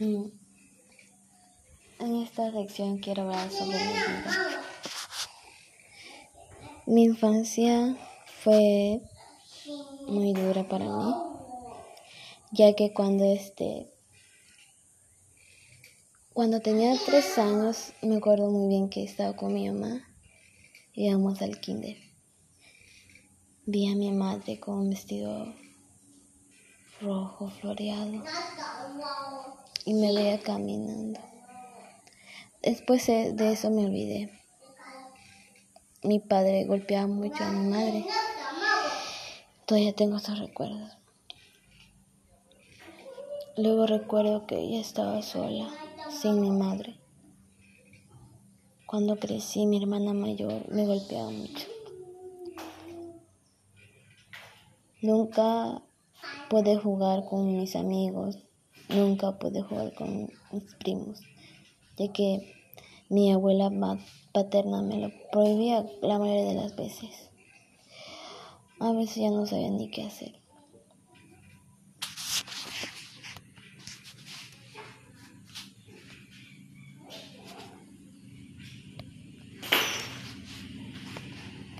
Mm. En esta sección quiero hablar sobre mi vida. Mi infancia fue muy dura para mí, ya que cuando este cuando tenía tres años me acuerdo muy bien que estaba con mi mamá íbamos al kinder. Vi a mi madre con un vestido rojo floreado y me veía caminando. Después de eso me olvidé. Mi padre golpeaba mucho a mi madre. Todavía tengo esos recuerdos. Luego recuerdo que ella estaba sola, sin mi madre. Cuando crecí, mi hermana mayor me golpeaba mucho. Nunca pude jugar con mis amigos, nunca pude jugar con mis primos, ya que mi abuela paterna me lo prohibía la mayoría de las veces. A veces ya no sabía ni qué hacer.